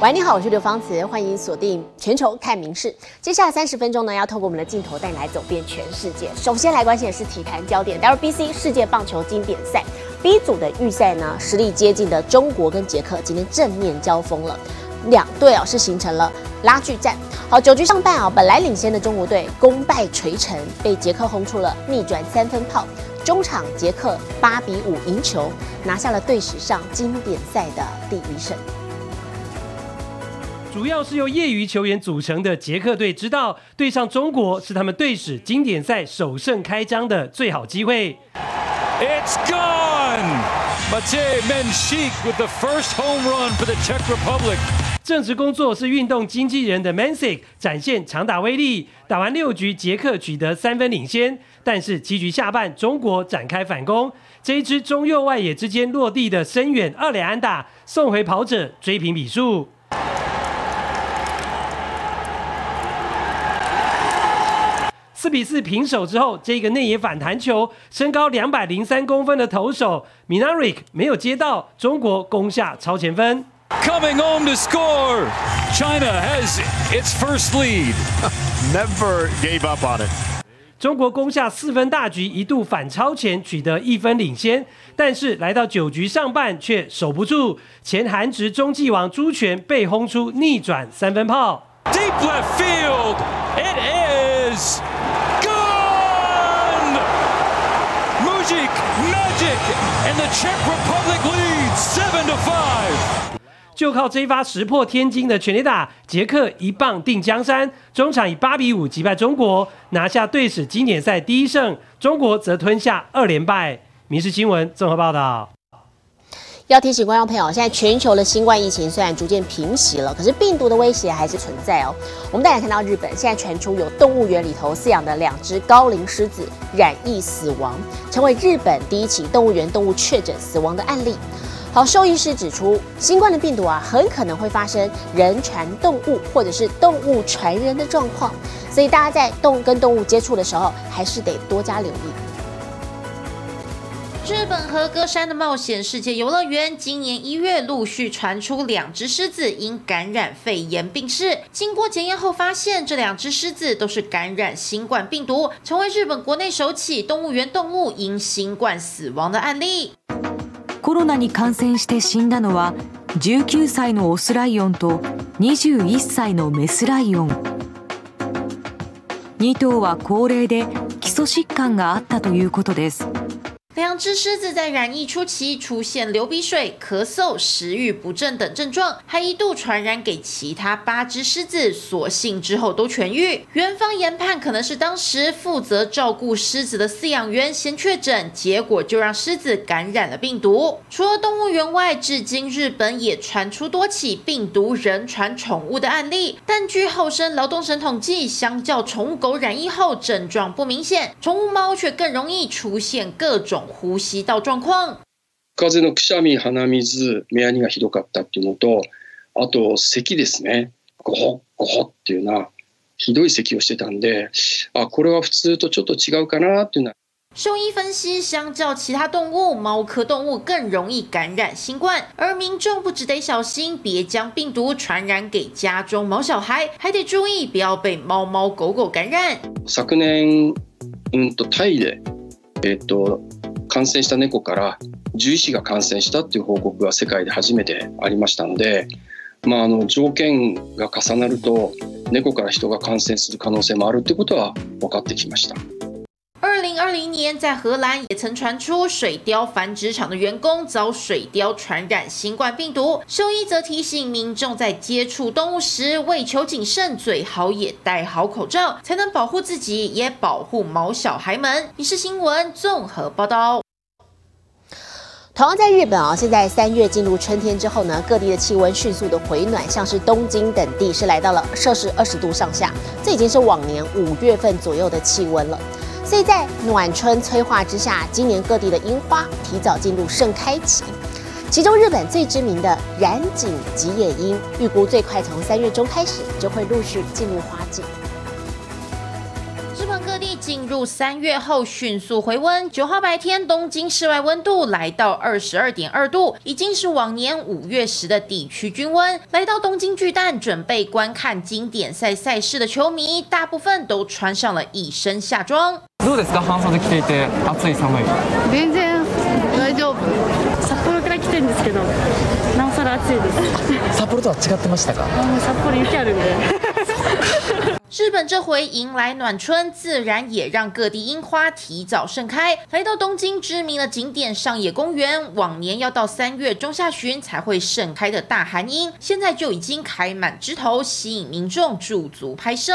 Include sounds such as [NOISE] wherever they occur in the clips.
喂，你好，我是刘芳慈，欢迎锁定全球看名事。接下来三十分钟呢，要透过我们的镜头带你来走遍全世界。首先来关心的是体坛焦点，WBC 世界棒球经典赛 B 组的预赛呢，实力接近的中国跟捷克今天正面交锋了，两队啊是形成了拉锯战。好，九局上半啊，本来领先的中国队功败垂成，被捷克轰出了逆转三分炮。中场捷克八比五赢球，拿下了队史上经典赛的第一胜。主要是由业余球员组成的捷克队，知道对上中国是他们队史经典赛首胜开张的最好机会。It's gone. Matej Menchik with the first home run for the Czech Republic. 正职工作是运动经纪人的 Menchik 展现强打威力，打完六局，捷克取得三分领先，但是七局下半，中国展开反攻，这一支中右外野之间落地的深远二垒安打送回跑者，追平比数。四比四平手之后，这个内野反弹球，身高两百零三公分的投手 Minarik 没有接到，中国攻下超前分。Coming home to score, China has its first lead. [LAUGHS] Never gave up on it. 中国攻下四分大局，一度反超前，取得一分领先，但是来到九局上半却守不住，前韩职中继王朱权被轰出逆转三分炮。Deep left field. It is. Magic and the Czech Republic leads seven to five. 就靠这一发石破天惊的全力打，捷克一棒定江山。中场以八比五击败中国，拿下队史经典赛第一胜。中国则吞下二连败。民事新闻综合报道。要提醒观众朋友，现在全球的新冠疫情虽然逐渐平息了，可是病毒的威胁还是存在哦。我们大家看到日本现在传出有动物园里头饲养的两只高龄狮子染疫死亡，成为日本第一起动物园动物确诊死亡的案例。好，兽医师指出，新冠的病毒啊，很可能会发生人传动物或者是动物传人的状况，所以大家在动跟动物接触的时候，还是得多加留意。日本和歌山的冒险世界游乐园今年一月陆续传出两只狮子因感染肺炎病逝，经过检验后发现这两只狮子都是感染新冠病毒，成为日本国内首起动物园动物因新冠死亡的案例。コロナに感染して死んだのは19歳のオスライオンと21歳のメスライオン。2頭は高齢で基礎疾患があったということです。 两只狮子在染疫初期出现流鼻水、咳嗽、食欲不振等症状，还一度传染给其他八只狮子，所幸之后都痊愈。园方研判可能是当时负责照顾狮子的饲养员先确诊，结果就让狮子感染了病毒。除了动物园外，至今日本也传出多起病毒人传宠物的案例。但据后生劳动省统计，相较宠物狗染疫后症状不明显，宠物猫却更容易出现各种。呼吸道状况。風のくしゃみ、鼻水、目やにがひどかったっていうのと、あと咳ですね。ゴホゴホっていうようなひどい咳をしてたんで、あ、これは普通とちょっと違うかなっていうのは。兽医分析，相较其他动物，猫科动物更容易感染新冠，而民众不只得小心，别将病毒传染给家中毛小孩，还得注意不要被猫猫狗狗感染。昨年、うんとタイで、えっと。 感染した猫から獣医師が感染したっていう報告が世界で初めてありましたので、まあ、あの条件が重なると猫から人が感染する可能性もあるってことは分かってきました。二零年，在荷兰也曾传出水貂繁殖场的员工遭水貂传染新冠病毒。兽医则提醒民众，在接触动物时，为求谨慎，最好也戴好口罩，才能保护自己，也保护毛小孩们。你是新闻综合报道。同样在日本啊，现在三月进入春天之后呢，各地的气温迅速的回暖，像是东京等地是来到了摄氏二十度上下，这已经是往年五月份左右的气温了。所以在暖春催化之下，今年各地的樱花提早进入盛开期。其中日本最知名的染井吉野樱，预估最快从三月中开始就会陆续进入花季。进入三月后迅速回温。九号白天，东京室外温度来到二十二点二度，已经是往年五月时的地区均温。来到东京巨蛋准备观看经典赛赛事的球迷，大部分都穿上了一身夏装。どうですか半袖着ていて暑い寒い全然大丈夫札幌から来てるんですけどなおさら暑いです札幌とは違ってましたかもう札幌雪あるんで 日本这回迎来暖春，自然也让各地樱花提早盛开。来到东京知名的景点上野公园，往年要到三月中下旬才会盛开的大寒樱，现在就已经开满枝头，吸引民众驻足拍摄。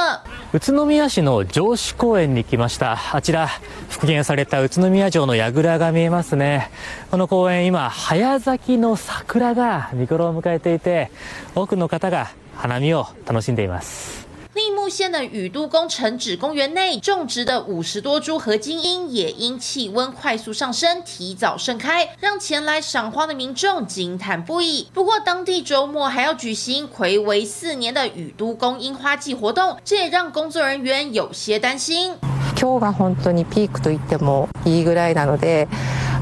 宇都宮市の城址公園に来ましたあちら復元された宇都宮城の櫓が見えますねこの公園今早咲きの桜が見頃を迎えていて多くの方が花見を楽しんでいます 立木县的宇都宫城址公园内种植的五十多株合金樱，也因气温快速上升，提早盛开，让前来赏花的民众惊叹不已。不过，当地周末还要举行魁违四年的宇都宫樱花季活动，这也让工作人员有些担心。今日が本当にピークと言ってもいいぐらいなので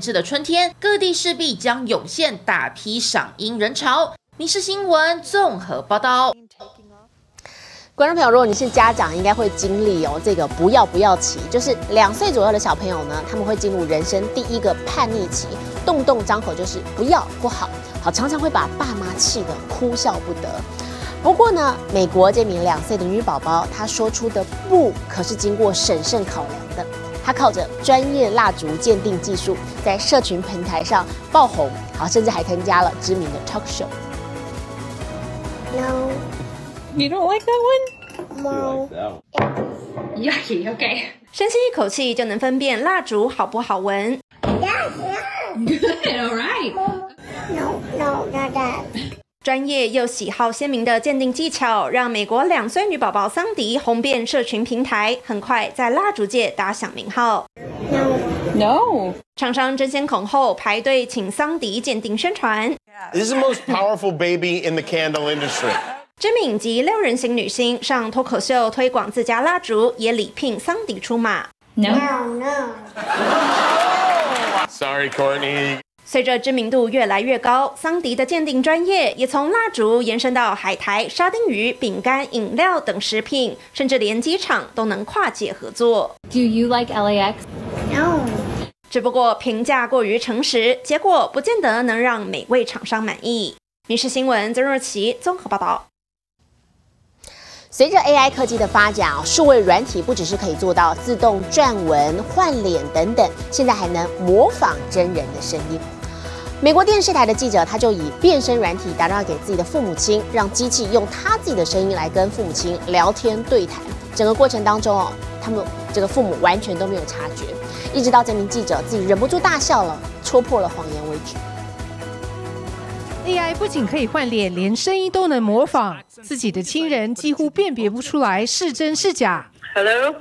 制的春天，各地势必将涌现大批赏樱人潮。民事新闻综合报道。观众朋友，如果你是家长，应该会经历哦这个不要不要期，就是两岁左右的小朋友呢，他们会进入人生第一个叛逆期，动动张口就是不要不好，好常常会把爸妈气得哭笑不得。不过呢，美国这名两岁的女宝宝，她说出的不可是经过审慎考量的。她靠着专业蜡烛鉴定技术，在社群平台上爆红，好，甚至还参加了知名的 talk show。No, You don't like that one? no. Yucky, okay 深吸一口气就能分辨蜡烛好不好闻。Yes. Good, all right. No, no, not that. 专业又喜好鲜明的鉴定技巧，让美国两岁女宝宝桑迪红遍社群平台，很快在蜡烛界打响名号。No 厂商争先恐后排队请桑迪鉴定宣传。This is the most powerful baby in the candle industry. 知名及六人行女星上脱口秀推广自家蜡烛，也礼聘桑迪出马。No no. Sorry, Courtney. 随着知名度越来越高，桑迪的鉴定专业也从蜡烛延伸到海苔、沙丁鱼、饼干、饮料等食品，甚至连机场都能跨界合作。Do you like LAX? No. 只不过评价过于诚实，结果不见得能让每位厂商满意。民事新闻曾若琪综合报道。随着 AI 科技的发展啊，数位软体不只是可以做到自动撰文、换脸等等，现在还能模仿真人的声音。美国电视台的记者他就以变声软体打电话给自己的父母亲，让机器用他自己的声音来跟父母亲聊天对谈。整个过程当中哦，他们这个父母完全都没有察觉，一直到这名记者自己忍不住大笑了，戳破了谎言为止。AI 不仅可以换脸，连声音都能模仿，自己的亲人几乎辨别不出来是真是假。Hello.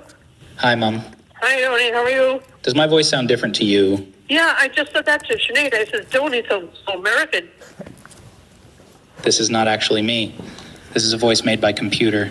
Hi, Mom. Hi, Tony. How are you? Does my voice sound different to you? Yeah, I just said that to Sinead. I said, Tony, so, so American. This is not actually me. This is a voice made by computer.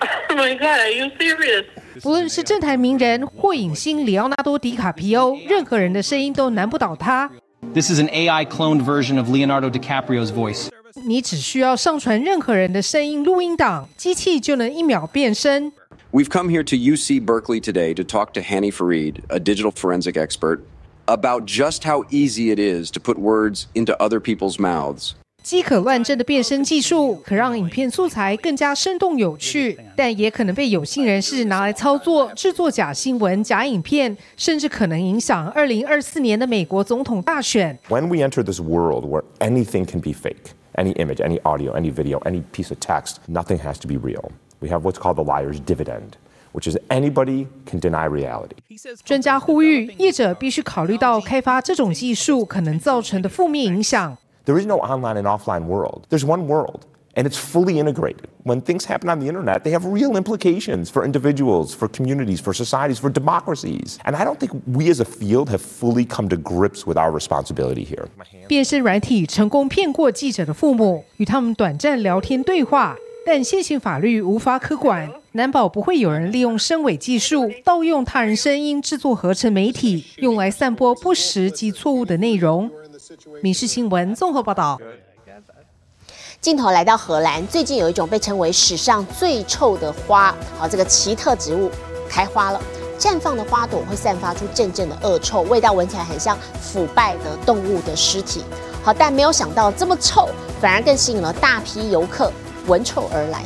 Oh my God, are you serious? 不论是政坛名人或影星里奥纳多·迪卡皮欧，任何人的声音都难不倒他。This is an AI cloned version of Leonardo DiCaprio's voice. 你只需要上传任何人的声音录音档，机器就能一秒变身。We've come here to UC Berkeley today to talk to Hanny Farid, a digital forensic expert, about just how easy it is to put words into other people's mouths. 饥可乱真的变声技术可让影片素材更加生动有趣，但也可能被有心人士拿来操作、制作假新闻、假影片，甚至可能影响二零二四年的美国总统大选。 When we enter this world where anything can be fake, any image, any audio, any video, any piece of text, nothing has to be real. We have what's called the liar's dividend, which is anybody can deny reality. 专家呼吁，业者必须考虑到开发这种技术可能造成的负面影响。 There is no online and offline world. There's one world, and it's fully integrated. When things happen on the internet, they have real implications for individuals, for communities, for societies, for democracies. And I don't think we as a field have fully come to grips with our responsibility here. 变身软体成功骗过记者的父母，与他们短暂聊天对话， 但现行法律无法可管，难保不会有人利用声伪技术盗用他人声音制作合成媒体，用来散播不实及错误的内容。民事新闻综合报道。镜头来到荷兰，最近有一种被称为史上最臭的花，好，这个奇特植物开花了，绽放的花朵会散发出阵阵的恶臭，味道闻起来很像腐败的动物的尸体。好，但没有想到这么臭，反而更吸引了大批游客闻臭而来。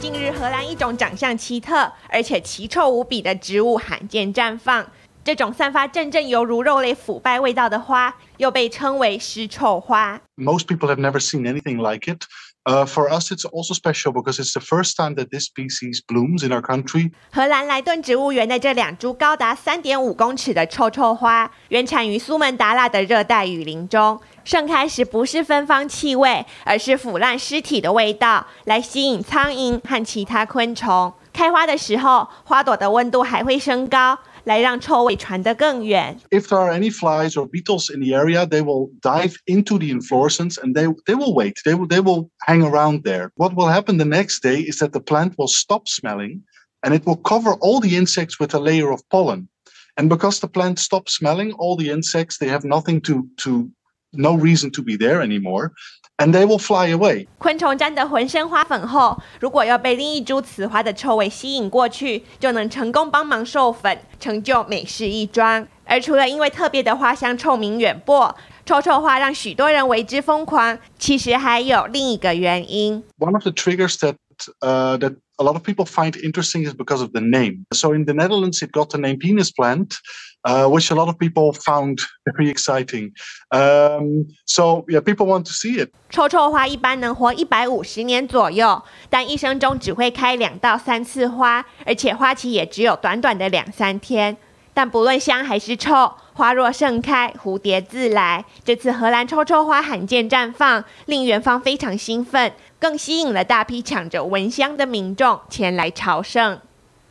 近日，荷兰一种长相奇特而且奇臭无比的植物罕见绽放。这种散发阵阵犹如肉类腐败味道的花，又被称为尸臭花。Most people have never seen anything like it. For us, it's also special because it's the first time that this species blooms in our country. 荷兰莱顿植物园的这两株高达三点五公尺的臭臭花，原产于苏门答腊的热带雨林中。盛开时不是芬芳气味，而是腐烂尸体的味道，来吸引苍蝇和其他昆虫。开花的时候，花朵的温度还会升高。来让臭味传得更远。 If there are any flies or beetles in the area, they will dive into the inflorescence and they they will wait. They will they will hang around there. What will happen the next day is that the plant will stop smelling and it will cover all the insects with a layer of pollen. And because the plant stops smelling, all the insects they have nothing to to no reason to be there anymore. And they will fly away. 昆虫沾得浑身花粉后，如果要被另一株雌花的臭味吸引过去，就能成功帮忙授粉，成就美事一桩。而除了因为特别的花香臭名远播，臭臭花让许多人为之疯狂，其实还有另一个原因。One of the triggers that uh, that a lot of people find interesting is because of the name. So in the Netherlands, it got the name penis plant, uh, which a lot of people found very exciting. Um, so yeah, people want to see it. 臭臭花一般能活一百五十年左右，但一生中只会开两到三次花，而且花期也只有短短的两三天。 但不论香还是臭，花若盛开，蝴蝶自来。这次荷兰臭臭花罕见绽放，令园方非常兴奋，更吸引了大批抢着闻香的民众前来朝圣。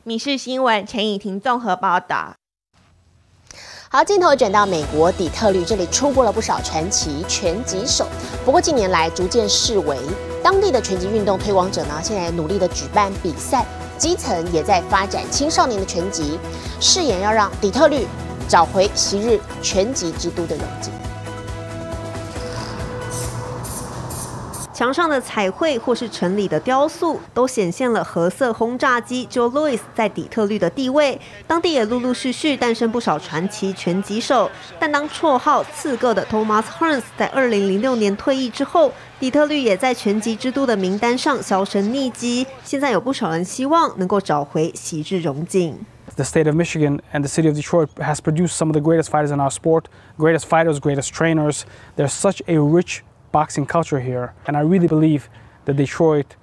米氏新闻陈以婷综合报道。好，镜头转到美国底特律，这里出过了不少传奇拳击手。不过近年来逐渐式微，当地的拳击运动推广者呢，现在努力的举办比赛，基层也在发展青少年的拳击，誓言要让底特律找回昔日拳击之都的荣景。墙上的彩绘或是城里的雕塑，都显现了核色轰炸机 Joe Louis 在底特律的地位。当地也陆陆续续诞生不少传奇拳击手。但当绰号“刺客”的 Thomas Hearns 在2006年退役之后，底特律也在拳击之都的名单上销声匿迹。现在有不少人希望能够找回昔日荣景。 The state of Michigan and the city of Detroit has produced some of the greatest fighters in our sport, greatest fighters, greatest trainers. There's such a rich boxing culture here, and I really believe that Detroit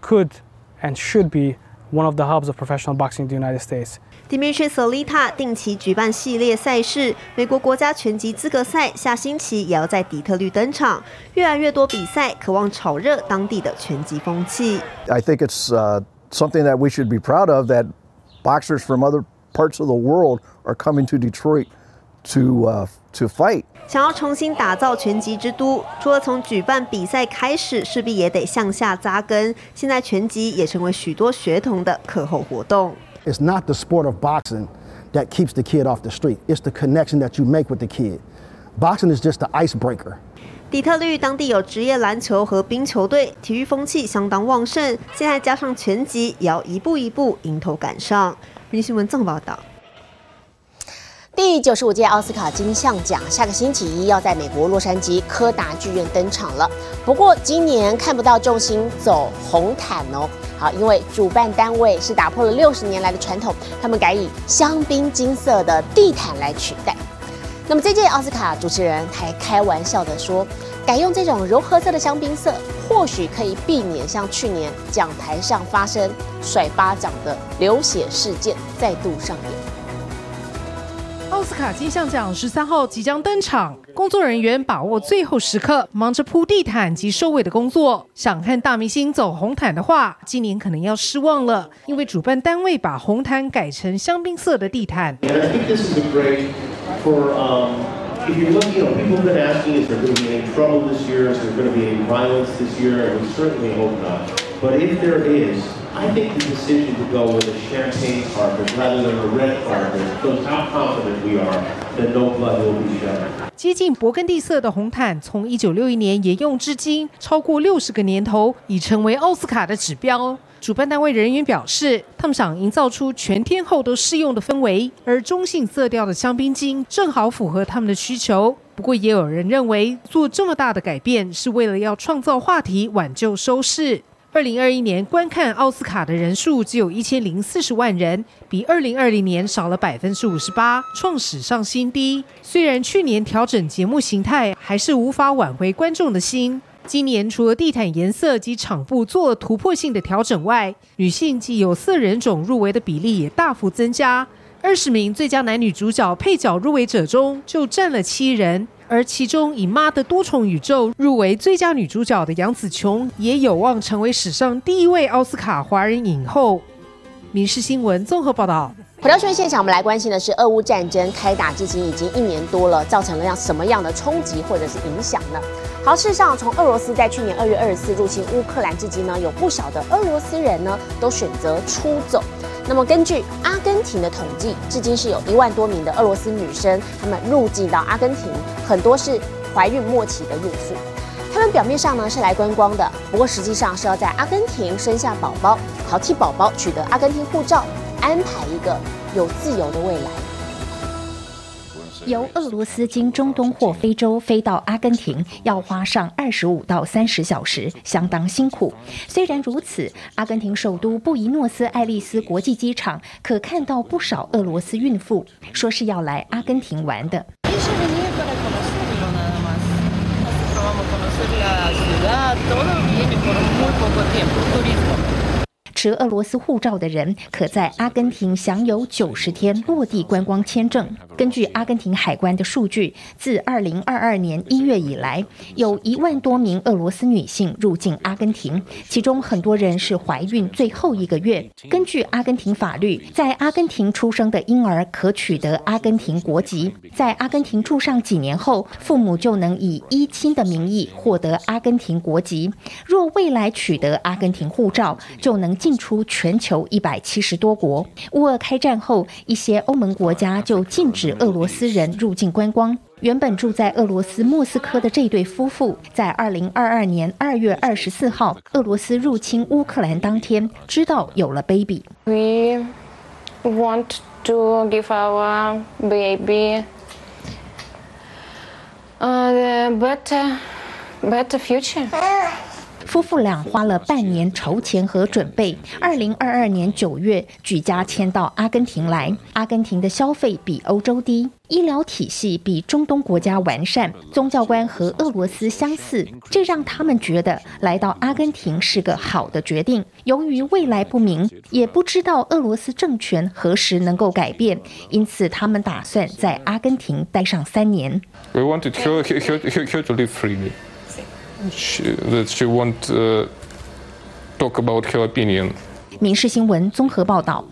could and should be one of the hubs of professional boxing in the United States. Dimitri Solita 定期举办系列赛事，美国国家拳击资格赛下星期也要在底特律登场。越来越多比赛渴望炒热当地的拳击风气。 I think it's uh, something that we should be proud of that boxers from other parts of the world are coming to Detroit to uh, to fight. 想要重新打造拳击之都，除了从举办比赛开始，势必也得向下扎根。现在拳击也成为许多学童的课后活动。It's not the sport of boxing that keeps the kid off the street. It's the connection that you make with the kid. Boxing is just the icebreaker. 底特律当地有职业篮球和冰球队，体育风气相当旺盛。现在加上拳击，也要一步一步迎头赶上。民新闻综合报道。第九十五届奥斯卡金像奖下个星期一要在美国洛杉矶柯达剧院登场了。不过今年看不到重心走红毯哦。好，因为主办单位是打破了六十年来的传统，他们改以香槟金色的地毯来取代。那么这届奥斯卡主持人还开玩笑地说，改用这种柔和色的香槟色，或许可以避免像去年讲台上发生甩巴掌的流血事件再度上演。奥斯卡金像奖十三号即将登场，工作人员把握最后时刻，忙着铺地毯及收尾的工作。想看大明星走红毯的话，今年可能要失望了，因为主办单位把红毯改成香槟色的地毯。And I think this is a great for, um, if you're looking, you know, people have been asking, is there going to be any trouble this year? Is there going to be any violence this year? And we certainly hope not. But if there is, 接近勃艮第色的红毯，从一九六一年沿用至今，超过六十个年头，已成为奥斯卡的指标。主办单位人员表示，他们想营造出全天候都适用的氛围，而中性色调的香槟金正好符合他们的需求。不过，也有人认为做这么大的改变是为了要创造话题，挽救收视。二零二一年观看奥斯卡的人数只有一千零四十万人，比二零二零年少了百分之五十八，创史上新低。虽然去年调整节目形态，还是无法挽回观众的心。今年除了地毯颜色及场布做了突破性的调整外，女性及有色人种入围的比例也大幅增加。二十名最佳男女主角配角入围者中，就占了七人。而其中以《妈的多重宇宙》入围最佳女主角的杨紫琼，也有望成为史上第一位奥斯卡华人影后。《民事新闻》综合报道。回到新闻现场，我们来关心的是俄乌战争开打至今已经一年多了，造成了样什么样的冲击或者是影响呢？好，事实上，从俄罗斯在去年二月二十四入侵乌克兰至今呢，有不少的俄罗斯人呢都选择出走。那么根据阿根廷的统计，至今是有一万多名的俄罗斯女生，她们入境到阿根廷，很多是怀孕末期的孕妇。她们表面上呢是来观光的，不过实际上是要在阿根廷生下宝宝，好替宝宝取得阿根廷护照，安排一个有自由的未来。由俄罗斯经中东或非洲飞到阿根廷，要花上二十五到三十小时，相当辛苦。虽然如此，阿根廷首都布宜诺斯艾利斯国际机场可看到不少俄罗斯孕妇，说是要来阿根廷玩的。持俄罗斯护照的人可在阿根廷享有九十天落地观光签证。根据阿根廷海关的数据，自二零二二年一月以来，有一万多名俄罗斯女性入境阿根廷，其中很多人是怀孕最后一个月。根据阿根廷法律，在阿根廷出生的婴儿可取得阿根廷国籍，在阿根廷住上几年后，父母就能以依亲的名义获得阿根廷国籍。若未来取得阿根廷护照，就能进出全球一百七十多国。乌俄开战后，一些欧盟国家就禁止俄罗斯人入境观光。原本住在俄罗斯莫斯科的这对夫妇，在二零二二年二月二十四号，俄罗斯入侵乌克兰当天，知道有了 baby。We want to give our baby a better, better future. 夫妇俩花了半年筹钱和准备，二零二二年九月举家迁到阿根廷来。阿根廷的消费比欧洲低，医疗体系比中东国家完善，宗教观和俄罗斯相似，这让他们觉得来到阿根廷是个好的决定。由于未来不明，也不知道俄罗斯政权何时能够改变，因此他们打算在阿根廷待上三年。We wanted her, her, her, her to live freely. She, that she won't uh, talk about her opinion. 民事新闻综合报道。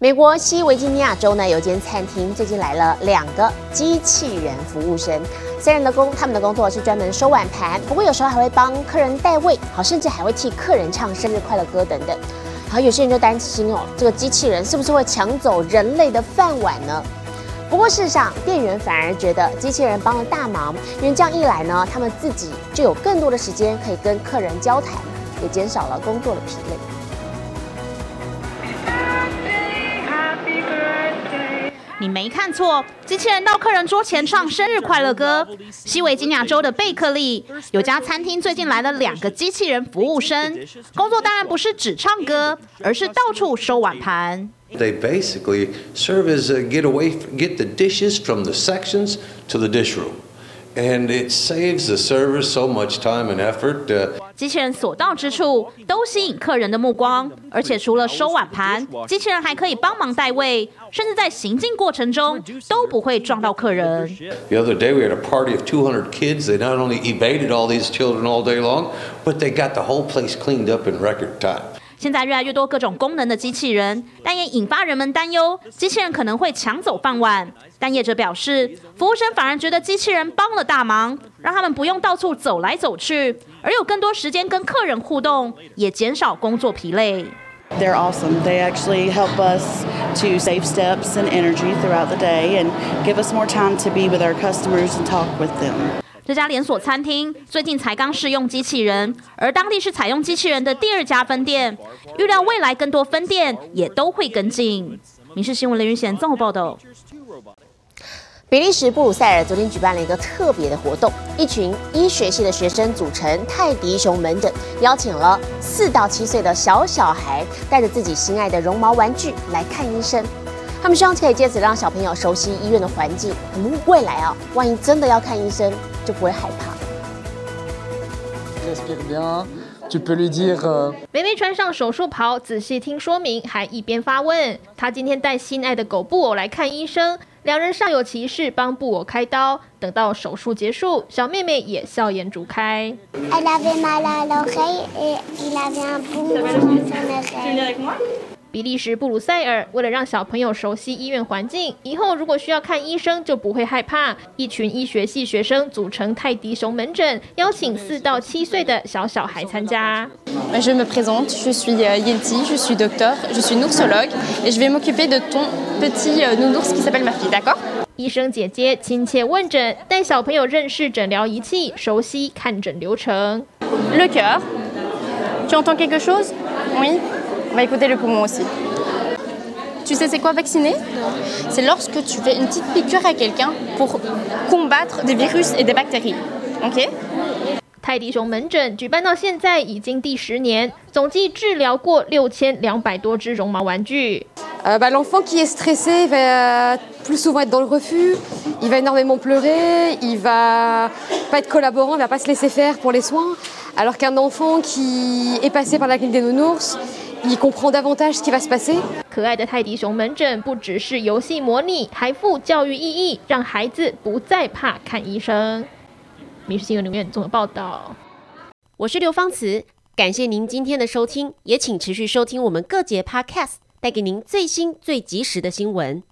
美国西维吉尼亚州呢有间餐厅，最近来了两个机器人服务生。三人的工，他们的工作是专门收碗盘，不过有时候还会帮客人代位，好，甚至还会替客人唱生日快乐歌等等。好，有些人就担心哦，这个机器人是不是会抢走人类的饭碗呢？不过事实上，店员反而觉得机器人帮了大忙，因为这样一来呢，他们自己就有更多的时间可以跟客人交谈，也减少了工作的疲累。你没看错，机器人到客人桌前唱生日快乐歌。西维吉尼亚州的贝克利有家餐厅最近来了两个机器人服务生，工作当然不是只唱歌，而是到处收碗盘。They basically serve as a get away, get the dishes from the sections to the dish room. and it saves the servers so much time and effort. Uh, 机器人所到之处都吸引客人的目光，而且除了收碗盘，机器人还可以帮忙带位，甚至在行进过程中都不会撞到客人。the other day we had a party of 200 kids. They not only evaded all these children all day long, but they got the whole place cleaned up in record time. 现在越来越多各种功能的机器人，但也引发人们担忧，机器人可能会抢走饭碗。但业者表示，服务生反而觉得机器人帮了大忙，让他们不用到处走来走去，而有更多时间跟客人互动，也减少工作疲累。They're awesome. They actually help us to save steps and energy throughout the day and give us more time to be with our customers and talk with them. 这家连锁餐厅最近才刚试用机器人，而当地是采用机器人的第二家分店，预料未来更多分店也都会跟进。民事新闻雷云贤综合报道。比利时布鲁塞尔昨天举办了一个特别的活动，一群医学系的学生组成泰迪熊门诊，邀请了四到七岁的小小孩，带着自己心爱的绒毛玩具来看医生。他们希望可以借此让小朋友熟悉医院的环境，我们未来啊，万一真的要看医生，就不会害怕。妹妹穿上手术袍仔细听说明还一边发问。她今天带心爱的狗布偶来看医生。两人尚有其事帮布偶开刀。等到手术结束小妹妹也笑颜逐开。比利时布鲁塞尔为了让小朋友熟悉医院环境，以后如果需要看医生就不会害怕。一群医学系学生组成泰迪熊门诊，邀请四到七岁的小小孩参加。Je me présente, je suis euh, Yelty, je suis docteur, je suis noursologue et je vais m'occuper de ton petit euh, nounours qui s'appelle ma fille, d'accord 医生姐姐亲切问诊，带小朋友认识诊疗仪器，熟悉看诊流程。Le cœur. Tu entends quelque chose Oui va écouter le poumon aussi. Tu sais c'est quoi vacciner C'est lorsque tu fais une petite piqûre à quelqu'un pour combattre des virus et des bactéries. OK 泰迪熊门诊举办到现在已经第十年，总计治疗过六千两百多只绒毛玩具。 Euh, bah, L'enfant qui est stressé va plus souvent être dans le refus, il va énormément pleurer, il va pas être collaborant, il va pas se laisser faire pour les soins. Alors qu'un enfant qui est passé par la clinique des nounours, il comprend davantage ce qui va se passer. 可爱的泰迪熊门诊不只是游戏模拟，还附教育意义，让孩子不再怕看医生。民事新闻里面总有报道。我是刘芳慈，感谢您今天的收听，也请持续收听我们各节 Podcast，带给您最新最及时的新闻。